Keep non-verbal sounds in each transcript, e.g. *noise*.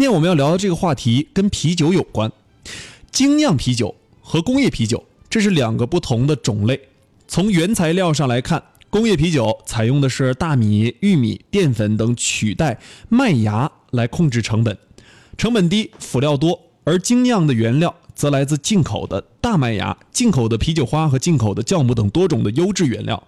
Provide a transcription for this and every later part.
今天我们要聊的这个话题跟啤酒有关，精酿啤酒和工业啤酒这是两个不同的种类。从原材料上来看，工业啤酒采用的是大米、玉米、淀粉等取代麦芽来控制成本，成本低，辅料多；而精酿的原料则来自进口的大麦芽、进口的啤酒花和进口的酵母等多种的优质原料。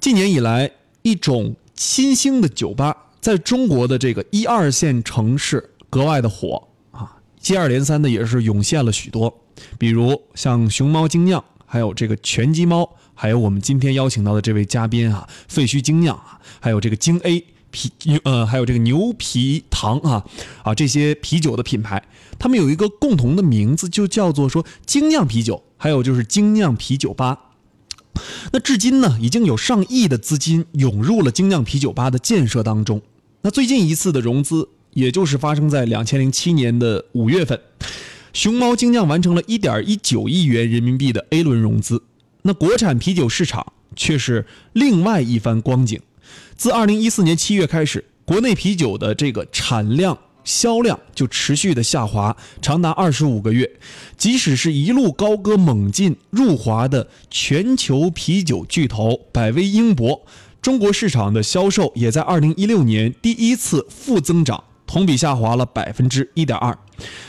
近年以来，一种新兴的酒吧在中国的这个一二线城市格外的火啊，接二连三的也是涌现了许多，比如像熊猫精酿，还有这个拳击猫，还有我们今天邀请到的这位嘉宾啊，废墟精酿啊，还有这个精 A 啤呃，还有这个牛皮糖啊啊这些啤酒的品牌，他们有一个共同的名字，就叫做说精酿啤酒，还有就是精酿啤酒吧。那至今呢，已经有上亿的资金涌入了精酿啤酒吧的建设当中。那最近一次的融资，也就是发生在两千零七年的五月份，熊猫精酿完成了一点一九亿元人民币的 A 轮融资。那国产啤酒市场却是另外一番光景。自二零一四年七月开始，国内啤酒的这个产量。销量就持续的下滑，长达二十五个月。即使是一路高歌猛进入华的全球啤酒巨头百威英博，中国市场的销售也在二零一六年第一次负增长，同比下滑了百分之一点二。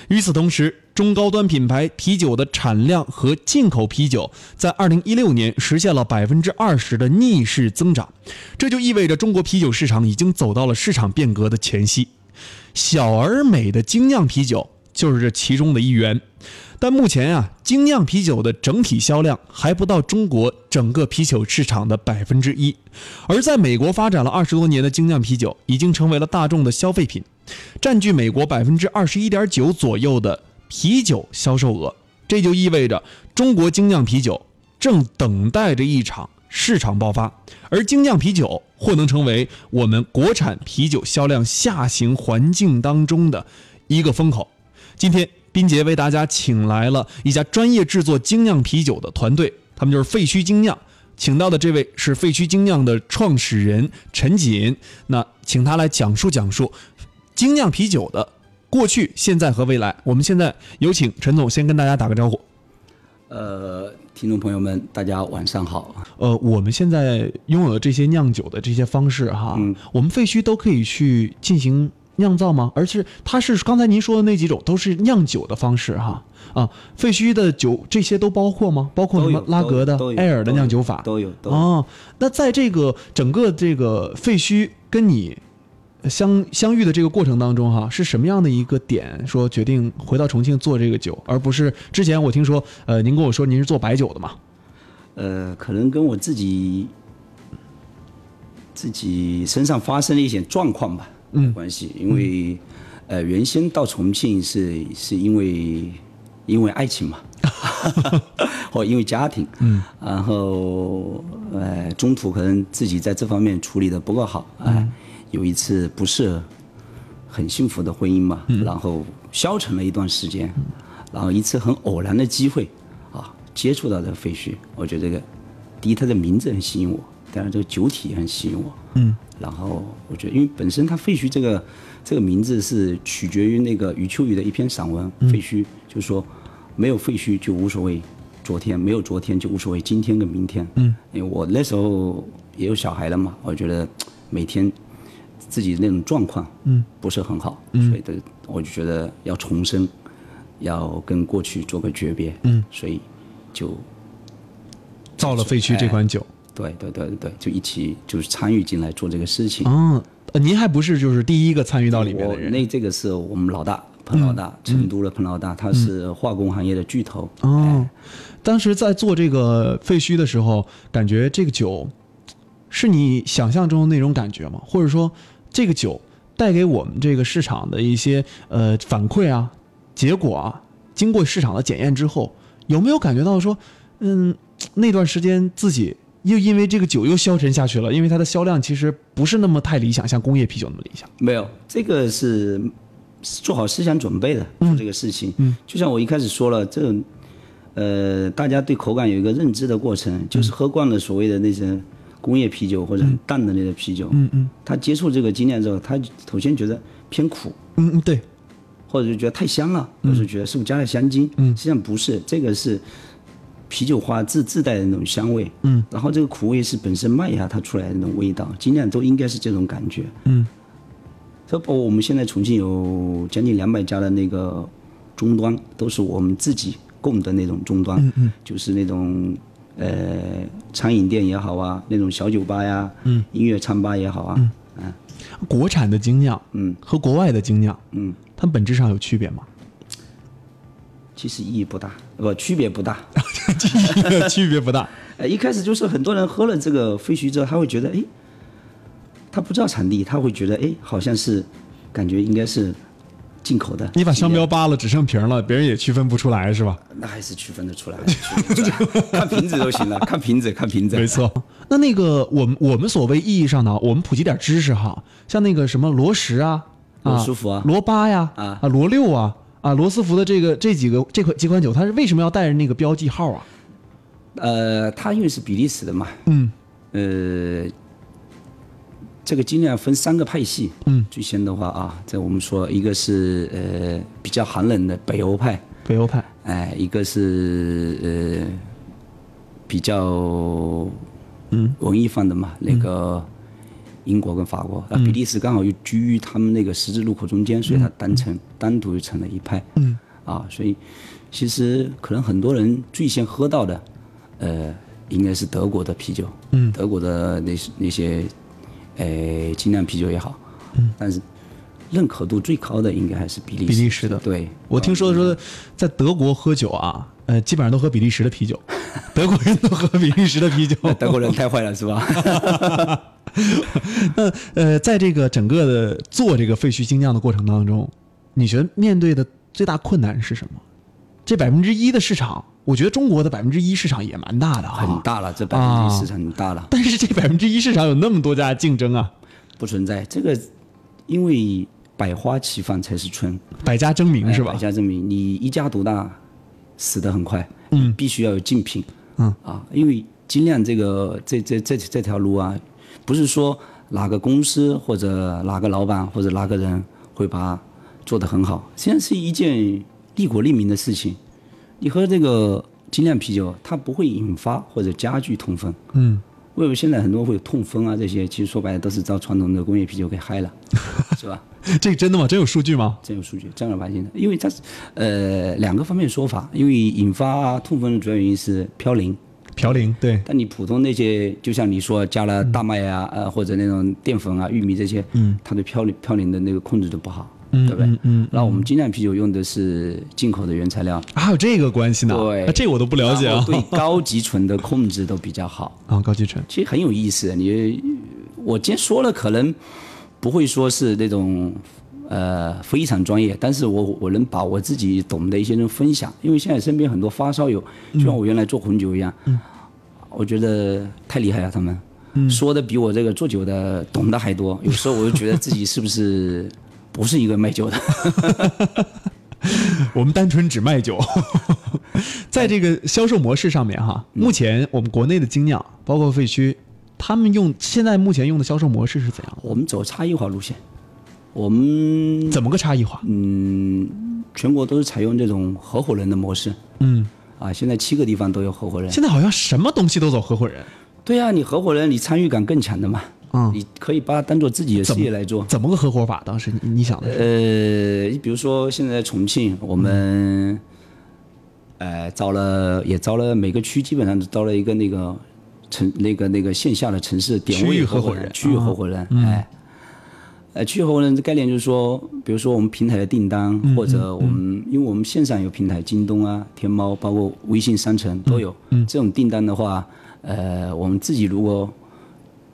与此同时，中高端品牌啤酒的产量和进口啤酒在二零一六年实现了百分之二十的逆势增长，这就意味着中国啤酒市场已经走到了市场变革的前夕。小而美的精酿啤酒就是这其中的一员，但目前啊，精酿啤酒的整体销量还不到中国整个啤酒市场的百分之一。而在美国发展了二十多年的精酿啤酒，已经成为了大众的消费品，占据美国百分之二十一点九左右的啤酒销售额。这就意味着中国精酿啤酒正等待着一场。市场爆发，而精酿啤酒或能成为我们国产啤酒销量下行环境当中的一个风口。今天，斌杰为大家请来了一家专业制作精酿啤酒的团队，他们就是废墟精酿，请到的这位是废墟精酿的创始人陈锦。那请他来讲述讲述精酿啤酒的过去、现在和未来。我们现在有请陈总先跟大家打个招呼。呃。听众朋友们，大家晚上好。呃，我们现在拥有的这些酿酒的这些方式哈，我们废墟都可以去进行酿造吗？而是它是刚才您说的那几种都是酿酒的方式哈啊，废墟的酒这些都包括吗？包括什么拉格的、艾尔的酿酒法都有。哦，那在这个整个这个废墟跟你。相相遇的这个过程当中，哈，是什么样的一个点说决定回到重庆做这个酒，而不是之前我听说，呃，您跟我说您是做白酒的嘛？呃，可能跟我自己自己身上发生了一些状况吧，嗯，关系。因为呃，原先到重庆是是因为因为爱情嘛，*laughs* 或因为家庭，嗯，然后呃，中途可能自己在这方面处理的不够好，哎。有一次不是很幸福的婚姻嘛，然后消沉了一段时间，然后一次很偶然的机会，啊，接触到这个废墟，我觉得这个第一它的名字很吸引我，当然这个酒体也很吸引我，嗯，然后我觉得因为本身它废墟这个这个名字是取决于那个余秋雨的一篇散文，废墟就是说没有废墟就无所谓昨天，没有昨天就无所谓今天跟明天，嗯，因为我那时候也有小孩了嘛，我觉得每天。自己那种状况，嗯，不是很好，嗯，所以的我就觉得要重生，要跟过去做个诀别，嗯，所以就造了废墟这款酒，对对对对对，就一起就是参与进来做这个事情。嗯，您还不是就是第一个参与到里面的人？那这个是我们老大彭老大，成都的彭老大，他是化工行业的巨头。哦，当时在做这个废墟的时候，感觉这个酒是你想象中的那种感觉吗？或者说？这个酒带给我们这个市场的一些呃反馈啊，结果啊，经过市场的检验之后，有没有感觉到说，嗯，那段时间自己又因为这个酒又消沉下去了？因为它的销量其实不是那么太理想，像工业啤酒那么理想。没有，这个是做好思想准备的做这个事情。嗯，就像我一开始说了，这呃，大家对口感有一个认知的过程，就是喝惯了所谓的那些。工业啤酒或者很淡的那个啤酒，嗯嗯，他接触这个精酿之后，他首先觉得偏苦，嗯嗯对，或者就觉得太香了，或者是觉得是不是加了香精？嗯，实际上不是，这个是啤酒花自自带的那种香味。嗯，然后这个苦味是本身麦芽它出来的那种味道，精酿都应该是这种感觉。嗯，这包括我们现在重庆有将近两百家的那个终端，都是我们自己供的那种终端。嗯嗯，就是那种呃餐饮店也好啊，那种小酒吧呀，嗯，音乐餐吧也好啊，嗯，国产的精酿，嗯，和国外的精酿，嗯，它们本质上有区别吗？其实意义不大，不区别不大。区别不大。*laughs* *laughs* 呃，一开始就是很多人喝了这个废墟之后，他会觉得，哎，他不知道产地，他会觉得，哎，好像是，感觉应该是进口的。你把商标扒了，只剩瓶了，别人也区分不出来，是吧？那还是区分得出来，看瓶子都行了，*laughs* 看瓶子，看瓶子。没错。那那个我们我们所谓意义上的，我们普及点知识哈，像那个什么罗十啊，罗斯福啊罗八呀，啊啊罗六啊，啊罗斯福的这个这几个这款几款酒，它是为什么要带着那个标记号啊？呃，它因为是比利时的嘛，嗯呃，这个尽量分三个派系。嗯，最先的话啊，在我们说一个是呃比较寒冷的北欧派，北欧派，哎，一个是呃比较嗯。文艺范的嘛，那个英国跟法国，啊，比利时刚好又居于他们那个十字路口中间，所以它单成单独成了一派。嗯。啊，所以其实可能很多人最先喝到的，呃，应该是德国的啤酒，嗯。德国的那些那些，呃，精酿啤酒也好，嗯，但是认可度最高的应该还是比利比利时的对，我听说说在德国喝酒啊，呃，基本上都喝比利时的啤酒，*laughs* 德国人都喝比利时的啤酒。*laughs* 德国人太坏了是吧？*laughs* 那呃，在这个整个的做这个废墟精酿的过程当中，你觉得面对的最大困难是什么？这百分之一的市场，我觉得中国的百分之一市场也蛮大的啊，很大了，这百分之一市场很大了，但是这百分之一市场有那么多家竞争啊，不存在。这个，因为百花齐放才是春，百家争鸣是吧？哎百？家争鸣，你一家独大，死得很快。嗯，必须要有竞品。嗯。啊，因为精酿这个这这这这条路啊，不是说哪个公司或者哪个老板或者哪个人会把它做得很好，实际上是一件利国利民的事情。你喝这个精酿啤酒，它不会引发或者加剧痛风。嗯，为什么现在很多会有痛风啊？这些其实说白了都是遭传统的工业啤酒给害了，*laughs* 是吧？这个真的吗？真有数据吗？真有数据，正儿八经的，因为它是呃两个方面说法，因为引发痛风的主要原因是嘌呤，嘌呤对，但你普通那些，就像你说加了大麦啊，呃或者那种淀粉啊、玉米这些，嗯，它对嘌呤嘌呤的那个控制都不好，嗯对不对？嗯嗯那我们精酿啤酒用的是进口的原材料，还有这个关系呢？对啊这我都不了解啊。对高级醇的控制都比较好，*laughs* 啊，高级醇，其实很有意思。你我今天说了，可能不会说是那种呃非常专业，但是我我能把我自己懂的一些人分享，因为现在身边很多发烧友，就像我原来做红酒一样，嗯我觉得太厉害了，他们。说的比我这个做酒的懂得还多，有时候我就觉得自己是不是不是一个卖酒的？*laughs* 我们单纯只卖酒，*laughs* 在这个销售模式上面哈，嗯目前我们国内的精酿，包括废墟，他们用现在目前用的销售模式是怎样的？我们走差异化路线，我们怎么个差异化？嗯，全国都是采用这种合伙人的模式嗯，啊，现在七个地方都有合伙人。现在好像什么东西都走合伙人，对呀、你合伙人，你参与感更强的嘛。嗯你可以把它当做自己的事业来做。怎么个合伙法？当时你你想的是？呃，你比如说现在重庆，我们呃招了也招了每个区基本上都招了一个那个城那个那个线下的城市点位合伙人区域合伙人，哎。呃，区域合伙人的概念就是说，比如说我们平台的订单，或者我们，因为我们线上有平台，京东啊、天猫，包括微信商城都有。这种订单的话，呃，我们自己如果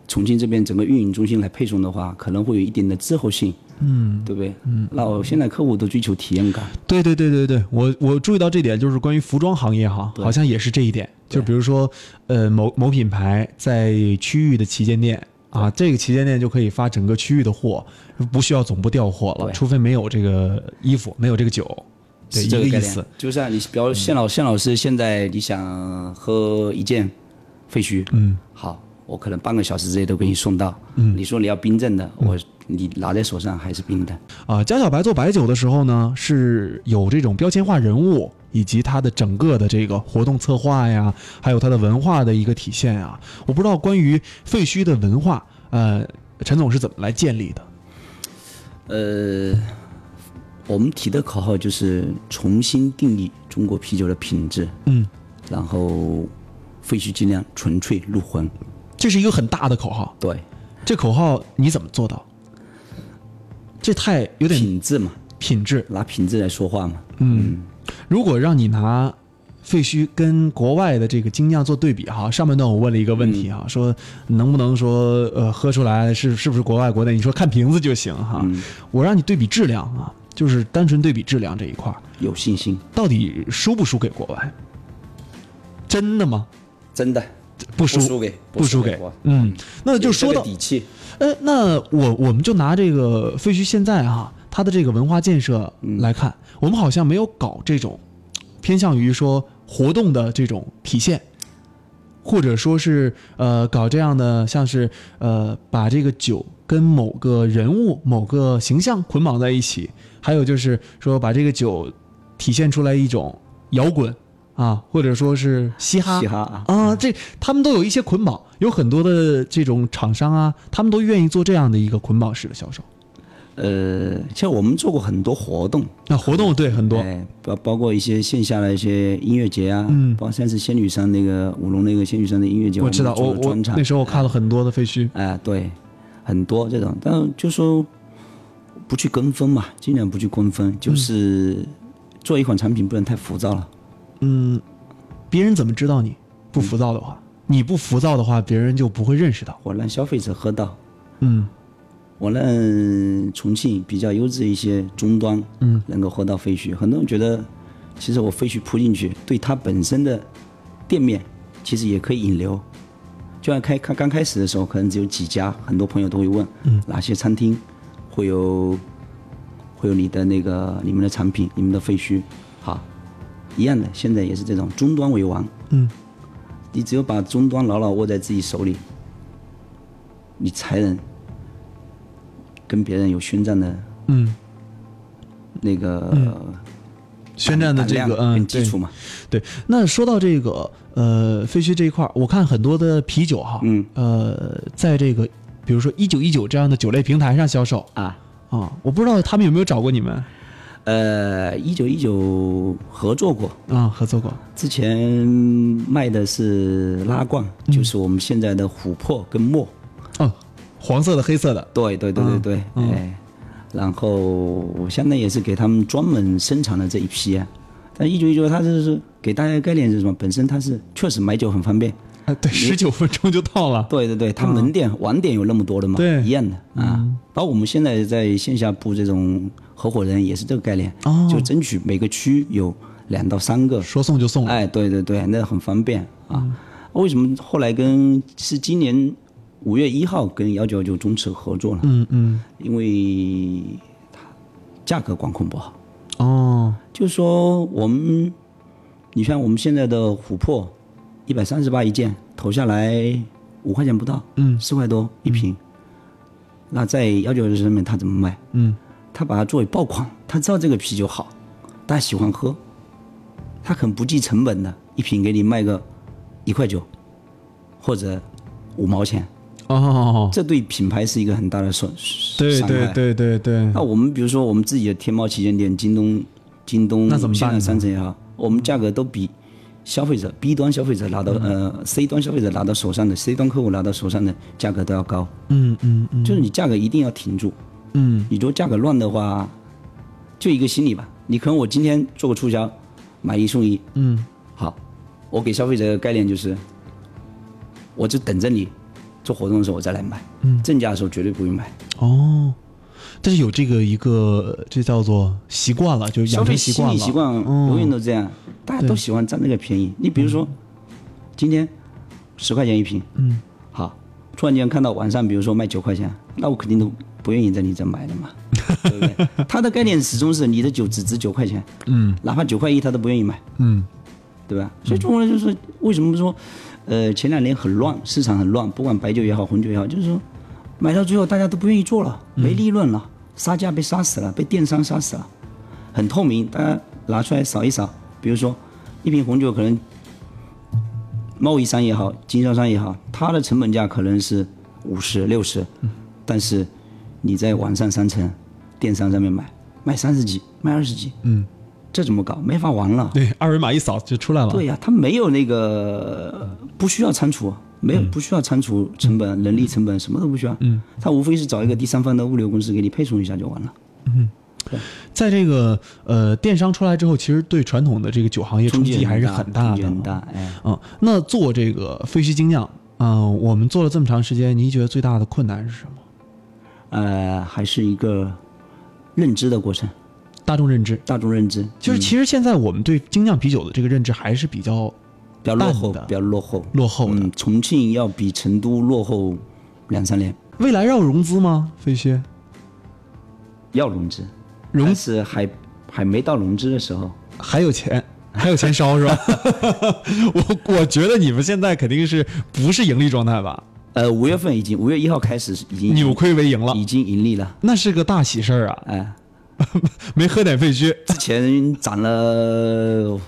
重庆这边整个运营中心来配送的话，可能会有一定的滞后性，嗯，对不对？嗯，那我现在客户都追求体验感，对对对对对，我我注意到这点，就是关于服装行业哈，好像也是这一点。就比如说，呃，某某品牌在区域的旗舰店啊，这个旗舰店就可以发整个区域的货，不需要总部调货了，除非没有这个衣服，没有这个酒，对，这个意思。。就像你，比如谢老谢老师，现在你想喝一件废墟，嗯，好，我可能半个小时之内都给你送到。嗯，你说你要冰镇的，我你拿在手上还是冰的。啊，江小白做白酒的时候呢，是有这种标签化人物，以及它的整个的这个活动策划呀，还有它的文化的一个体现啊。我不知道关于废墟的文化，呃，陈总是怎么来建立的？呃，我们提的口号就是重新定义中国啤酒的品质，嗯，然后废墟尽量纯粹入魂。这是一个很大的口号。对，这口号你怎么做到？这太有点品质嘛，品质。拿品质来说话嘛。嗯，如果让你拿废墟跟国外的这个精酿做对比哈，上半段我问了一个问题哈，说能不能说呃喝出来是是不是国外国内？你说看瓶子就行哈。我让你对比质量啊，就是单纯对比质量这一块，有信心。到底输不输给国外？真的吗？真的不输输给不输给嗯，那就说到底气。呃，那我我们就拿这个废墟现在哈，它的这个文化建设来看，我们好像没有搞这种偏向于说活动的这种体现，或者说是呃搞这样的像是呃把这个酒跟某个人物、某个形象捆绑在一起，还有就是说把这个酒体现出来一种摇滚啊，或者说是嘻哈。嘻哈。啊啊，这他们都有一些捆绑，有很多的这种厂商啊，他们都愿意做这样的一个捆绑式的销售。呃，像我们做过很多活动，那活动对很多，哎，包包括一些线下的一些音乐节啊，嗯。包括上次仙女山那个五龙那个仙女山的音乐节，我知道，我我那时候我看了很多的废墟，哎，对，很多这种，但就说不去跟风嘛，尽量不去跟风，就是做一款产品不能太浮躁了。嗯，别人怎么知道你不浮躁的话？你不浮躁的话，别人就不会认识到。我让消费者喝到，嗯我让重庆比较优质一些终端，嗯，能够喝到废墟。很多人觉得，其实我废墟铺进去，对它本身的店面其实也可以引流。就像开刚刚开始的时候，可能只有几家，很多朋友都会问，嗯，哪些餐厅会有会有你的那个你们的产品，你们的废墟，好，一样的，现在也是这种终端为王，嗯。你只有把终端牢牢握在自己手里，你才能跟别人有宣战的嗯，那个、宣战的这个嗯基础嘛。对。那说到这个呃废墟这一块儿，我看很多的啤酒哈，嗯。呃，在这个比如说一九一九这样的酒类平台上销售。啊，啊，我不知道他们有没有找过你们呃，一九一九合作过，啊，合作过。之前卖的是拉罐，嗯就是我们现在的琥珀跟墨。哦，黄色的、黑色的，对对对对对，嗯哎，然后我相当于也是给他们专门生产的这一批啊。但一九一九它就是给大家的概念是什么？本身它是确实买酒很方便。啊，对，十九分钟就到了。对对对，他门店、网点有那么多的嘛，嗯对嗯一样的啊。包括我们现在在线下布这种合伙人也是这个概念，哦就争取每个区有两到三个。说送就送。哎，对对对，那很方便啊。为什么后来跟是今年五月一号跟幺九幺九中驰合作了？嗯嗯，因为它价格管控不好，哦，就是说我们，你像我们现在的琥珀，一百三十八一件，投下来五块钱不到，嗯四块多一瓶。那在幺九幺九上面他怎么卖？嗯他把它作为爆款，他知道这个啤酒好，大家喜欢喝，他很不计成本的，一瓶给你卖个一块九，或者五毛钱，哦，这对品牌是一个很大的损对伤害。对对对。对那，我们比如说我们自己的天猫旗舰店、京东、京东那怎么办呢？现在商城也好，我们价格都比消费者 B 端消费者拿到、呃 C 端消费者拿到手上的 C 端客户拿到手上的价格都要高，嗯嗯嗯。就是你价格一定要挺住。嗯。你如果价格乱的话，就一个心理吧，你可能我今天做个促销，买一送一，嗯，好，我给消费者的概念就是，我就等着你做活动的时候我再来买，嗯。正价的时候绝对不会买。哦，但是有这个一个这叫做习惯了，就养成习惯了。理习惯嗯永远都这样，大家都喜欢占这个便宜。你比如说，今天十块钱一瓶，嗯，好，突然间看到晚上比如说卖九块钱，那我肯定都不愿意在你这买的嘛，对不对？*laughs* 他的概念始终是你的酒只值九块钱，嗯哪怕九块一他都不愿意买，嗯对吧？所以中国人就是为什么说，呃，前两年很乱，市场很乱，不管白酒也好，红酒也好，就是说买到最后大家都不愿意做了，没利润了，杀价被杀死了，被电商杀死了，很透明，大家拿出来扫一扫。比如说，一瓶红酒可能贸易商也好，经销商也好，它的成本价可能是五十六十，但是你在网上商城、电商上面买，卖三十几，卖二十几，嗯，这怎么搞？没法玩了。对，二维码一扫就出来了。对呀、它没有那个不需要仓储，没有不需要仓储成本、人力成本，什么都不需要。嗯，它无非是找一个第三方的物流公司给你配送一下就完了。在这个呃电商出来之后，其实对传统的这个酒行业冲击还是很大的。很大，哎，嗯，那做这个废墟精酿，嗯、我们做了这么长时间，您觉得最大的困难是什么？呃，还是一个认知的过程，大众认知，大众认知就是其实现在我们对精酿啤酒的这个认知还是比较比较落后，的比较落后。落后的。嗯，重庆要比成都落后两三年，未来要融资吗？飞靴要融资，融资还还没到融资的时候。还有钱，还有钱烧是吧？*laughs* 我我觉得你们现在肯定是不是盈利状态吧？呃，五月份已经，五月一号开始已经扭亏为盈了，已经盈利了。那是个大喜事儿啊！哎，*laughs* 没喝点废墟，之前涨了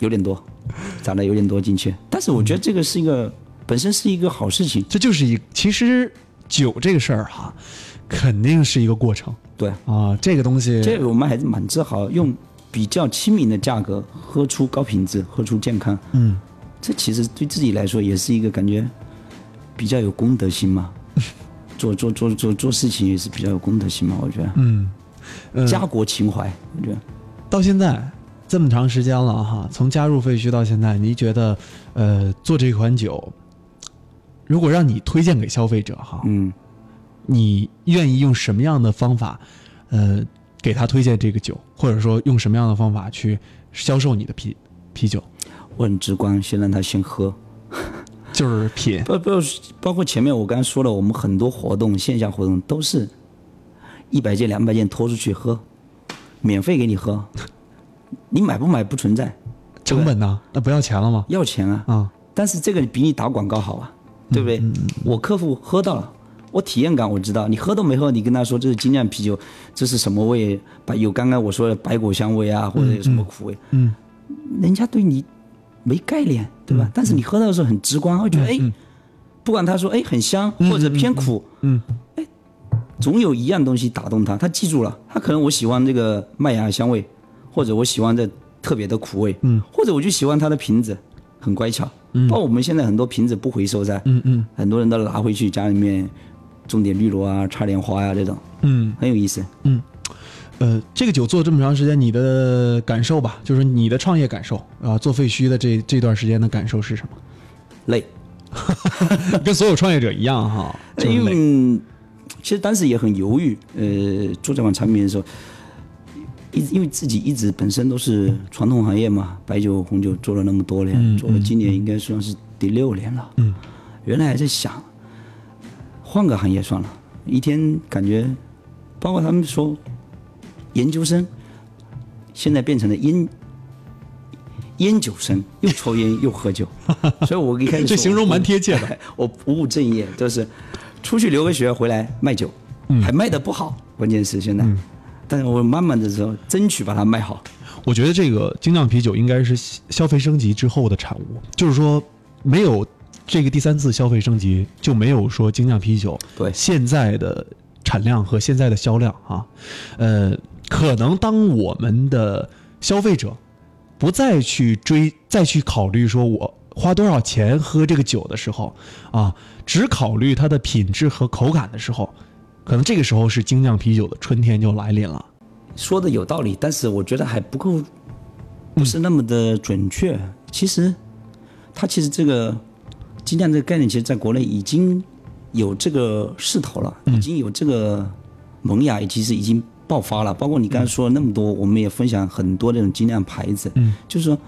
有点多，涨了有点多进去，但是我觉得这个是一个本身是一个好事情。这就是一其实酒这个事儿哈，肯定是一个过程对，啊。这个东西，这个我们还是蛮自豪，用比较亲民的价格喝出高品质，喝出健康。嗯，这其实对自己来说也是一个感觉比较有公德心嘛。*laughs* 做做做做做事情也是比较有公德心嘛，我觉得，嗯，呃家国情怀，我觉得。到现在这么长时间了哈，从加入废墟到现在，你觉得呃做这款酒，如果让你推荐给消费者哈，嗯，你愿意用什么样的方法，呃，给他推荐这个酒，或者说用什么样的方法去销售你的啤啤酒？我很直观，先让他先喝。就是品，不不，包括前面我刚才说了，我们很多活动，线下活动都是一百件、两百件拖出去喝，免费给你喝，*laughs* 你买不买不存在，成本呢？那不要钱了吗？要钱啊。啊，但是这个比你打广告好啊，对不对？我客户喝到了，我体验感我知道，你喝都没喝，你跟他说这是精酿啤酒，这是什么味？白有刚刚我说的白果香味啊，或者有什么苦味，嗯，人家对你没概念，对吧？但是你喝到的时候很直观，会觉得哎，不管他说哎很香或者偏苦，嗯，哎，总有一样东西打动他，他记住了，他可能我喜欢这个麦芽香味，或者我喜欢这特别的苦味，嗯，或者我就喜欢它的瓶子很乖巧，嗯，包括我们现在很多瓶子不回收噻，嗯嗯。很多人都拿回去家里面种点绿萝啊，插点花呀、这种，嗯，很有意思。嗯呃，这个酒做这么长时间，你的感受吧，就是你的创业感受啊，做废墟的这这段时间的感受是什么？累，*laughs* 跟所有创业者一样哈，就 *laughs* 是因累。为其实当时也很犹豫，呃，做这款产品的时候，一因为自己一直本身都是传统行业嘛，白酒、红酒做了那么多年，做了今年应该算是第六年了。嗯，原来还在想换个行业算了，一天感觉，包括他们说研究生，现在变成了烟 *laughs* 烟酒生，又抽烟又喝酒，*laughs* 所以我一开始这形容蛮贴切的。*laughs* 我不务正业，就是出去留个学回来卖酒，嗯还卖的不好，关键是现在，但是我慢慢的时候争取把它卖好。我觉得这个精酿啤酒应该是消费升级之后的产物，就是说没有这个第三次消费升级，就没有说精酿啤酒对现在的产量和现在的销量啊。呃，可能当我们的消费者不再去追、再去考虑说我花多少钱喝这个酒的时候啊，只考虑它的品质和口感的时候，可能这个时候是精酿啤酒的春天就来临了。说的有道理，但是我觉得还不够，不是那么的准确。其实，它其实这个精酿这个概念，其实在国内已经有这个势头了，已经有这个萌芽，其实已经爆发了。包括你刚才说了那么多，我们也分享很多这种精酿牌子，嗯，就是说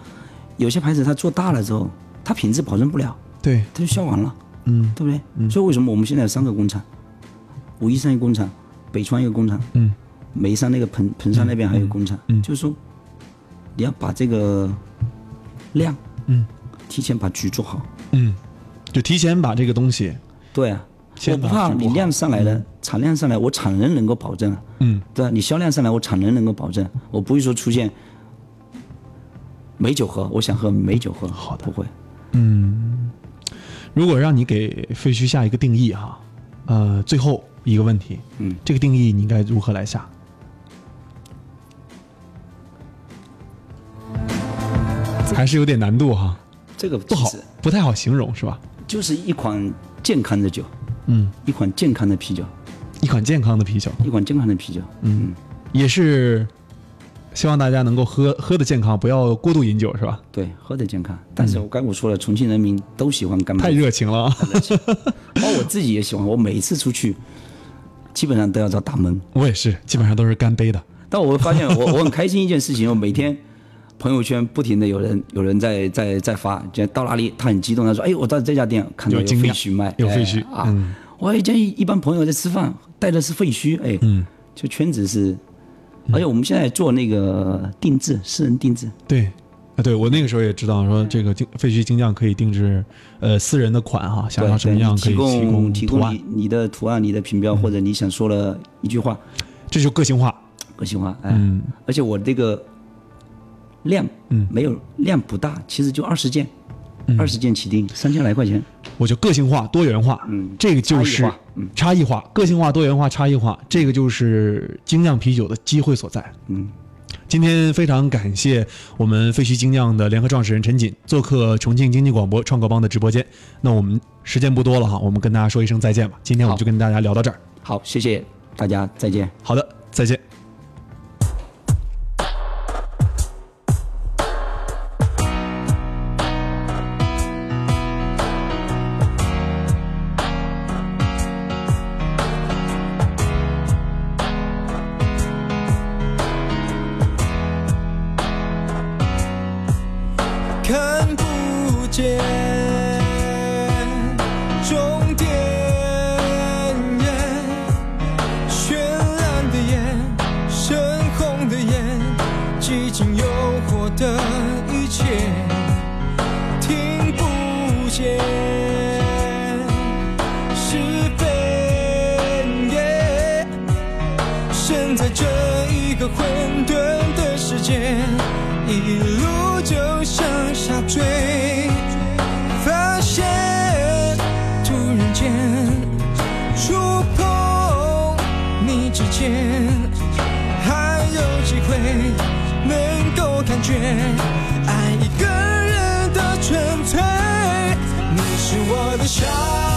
有些牌子它做大了之后，它品质保证不了，对，它就销完了。嗯。对不对？所以为什么我们现在有三个工厂，武夷山一个工厂，北川一个工厂，嗯，眉山那个彭彭山那边还有工厂，嗯。就是说你要把这个量，嗯，提前把局做好。嗯，就提前把这个东西对啊，我不怕你量上来了，产量上来，我产能能够保证啊。嗯，对啊？你销量上来，我产能能够保证，我不会说出现美酒喝，我想喝美酒喝，好的不会。嗯，如果让你给废墟下一个定义哈，呃，最后一个问题，嗯，这个定义你应该如何来下？还是有点难度哈，这个不好，不太好形容是吧？就是一款健康的酒，嗯，一款健康的啤酒，一款健康的啤酒，一款健康的啤酒。嗯，也是希望大家能够喝喝的健康，不要过度饮酒是吧？对，喝的健康。但是我刚我说了，重庆人民都喜欢干杯，太热情了啊！包括我自己也喜欢。我每一次出去，基本上都要找大门。我也是，基本上都是干杯的。但我会发现我我很开心一件事情，我每天朋友圈不停的有人有人在在在发，就到哪里他很激动，他说：“哎，我到这家店看到有废墟卖，有废墟哎啊！”嗯。我以前一般朋友在吃饭带的是废墟，哎，嗯，就圈子是，而且我们现在做那个定制，私人定制，对，啊，对我那个时候也知道说这个精废墟精匠可以定制呃私人的款哈，想要什么样可以提供提供你，你的图案、你的品标或者你想说的一句话，这就个性化。个性化，哎，嗯。而且我这个量，嗯没有量不大，其实就二十件，二十件起订，三千来块钱，我就个性化、多元化，嗯这个就是差异化个性化、多元化、差异化，这个就是精酿啤酒的机会所在。嗯，今天非常感谢我们废墟精酿的联合创始人陈锦做客重庆经济广播创客帮的直播间。那我们时间不多了哈，我们跟大家说一声再见吧。今天我们就跟大家聊到这儿。好，谢谢大家，再见。好的，再见。经诱惑的一切，听不见是非。身在这一个混沌的世界，一路就向下坠，爱一个人的纯粹，你是我的小。